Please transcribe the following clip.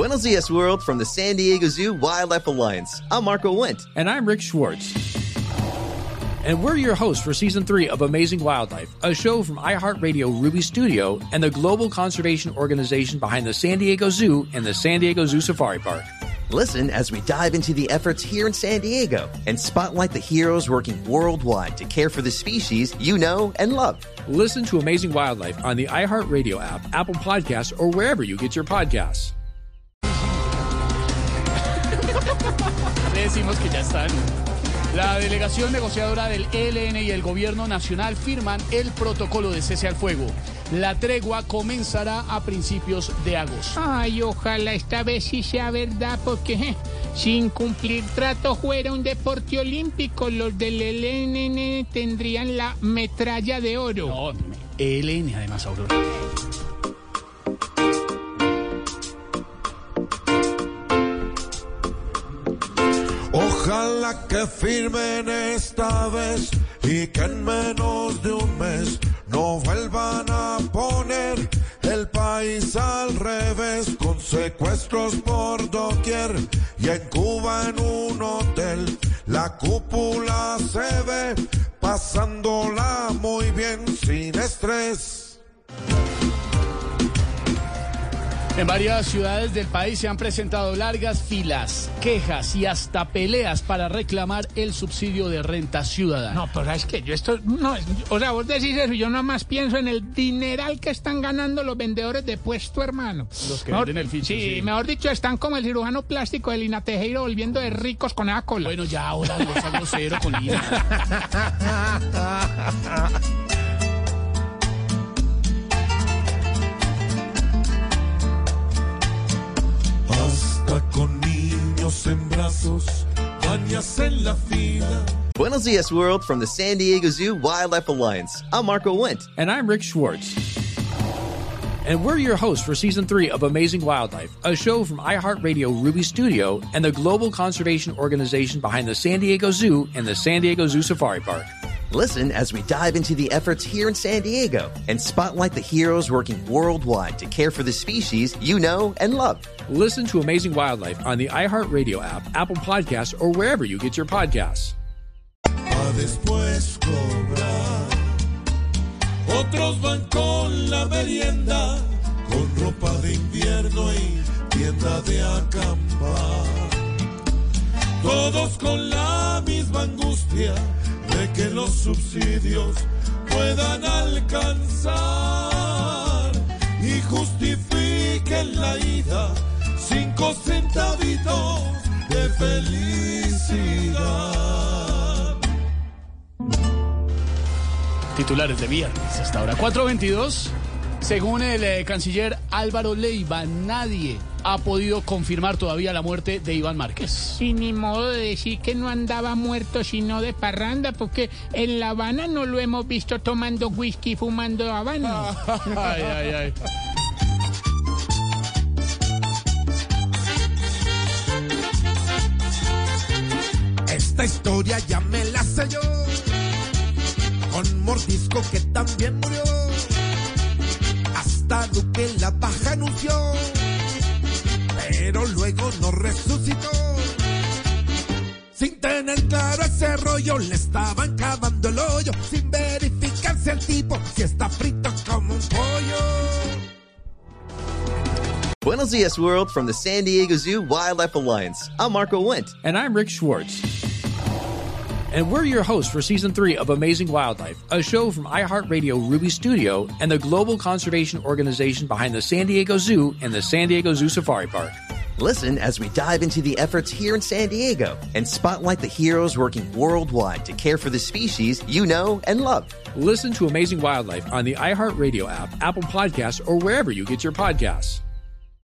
Buenos dias, world, from the San Diego Zoo Wildlife Alliance. I'm Marco Wendt. And I'm Rick Schwartz. And we're your hosts for season three of Amazing Wildlife, a show from iHeartRadio Ruby Studio and the global conservation organization behind the San Diego Zoo and the San Diego Zoo Safari Park. Listen as we dive into the efforts here in San Diego and spotlight the heroes working worldwide to care for the species you know and love. Listen to Amazing Wildlife on the iHeartRadio app, Apple Podcasts, or wherever you get your podcasts. Decimos que ya están. La delegación negociadora del ELN y el gobierno nacional firman el protocolo de cese al fuego. La tregua comenzará a principios de agosto. Ay, ojalá esta vez sí sea verdad, porque je, sin cumplir trato fuera un deporte olímpico, los del ELN tendrían la metralla de oro. No, ELN además, Aurora. Que firmen esta vez y que en menos de un mes no vuelvan a poner el país al revés con secuestros por doquier y en Cuba en un hotel la cúpula se ve pasándola muy bien sin estrés. En varias ciudades del país se han presentado largas filas, quejas y hasta peleas para reclamar el subsidio de renta ciudadana. No, pero es que yo esto, no, o sea, vos decís eso y yo nada más pienso en el dineral que están ganando los vendedores de puesto, hermano. Los que Mejor- venden el ficho, Sí, sí. mejor dicho, están como el cirujano plástico de Lina Tejero volviendo de ricos con esa cola. Bueno, ya ahora no sea grosero con Lina. en en la fila. Buenos dias, world, from the San Diego Zoo Wildlife Alliance. I'm Marco Wendt. And I'm Rick Schwartz. And we're your hosts for season three of Amazing Wildlife, a show from iHeartRadio Ruby Studio and the global conservation organization behind the San Diego Zoo and the San Diego Zoo Safari Park. Listen as we dive into the efforts here in San Diego and spotlight the heroes working worldwide to care for the species you know and love. Listen to Amazing Wildlife on the iHeartRadio app, Apple Podcasts, or wherever you get your podcasts. a después cobrar. Otros van con la merienda, con ropa de invierno y tienda de acampar. Todos con la misma angustia que los subsidios puedan alcanzar y justifiquen la ida cinco centavitos de felicidad. Titulares de viernes hasta ahora. 422. Según el eh, canciller Álvaro Leiva, nadie ha podido confirmar todavía la muerte de Iván Márquez. Y ni modo de decir que no andaba muerto sino de parranda, porque en La Habana no lo hemos visto tomando whisky, fumando habano. Ay, ay, ay. Esta historia ya me la sé yo. Con mordisco que también murió. Hasta Duque la baja anunció. Pero luego no resucitó. Sin tener claro ese rollo, le estaban cavando el hoyo. Sin verificarse el tipo si está frito como un pollo. Buenos dias, world, from the San Diego Zoo Wildlife Alliance. I'm Marco Wendt. And I'm Rick Schwartz. And we're your hosts for season three of Amazing Wildlife, a show from iHeartRadio Ruby Studio and the global conservation organization behind the San Diego Zoo and the San Diego Zoo Safari Park. Listen as we dive into the efforts here in San Diego and spotlight the heroes working worldwide to care for the species you know and love. Listen to Amazing Wildlife on the iHeartRadio app, Apple Podcasts, or wherever you get your podcasts.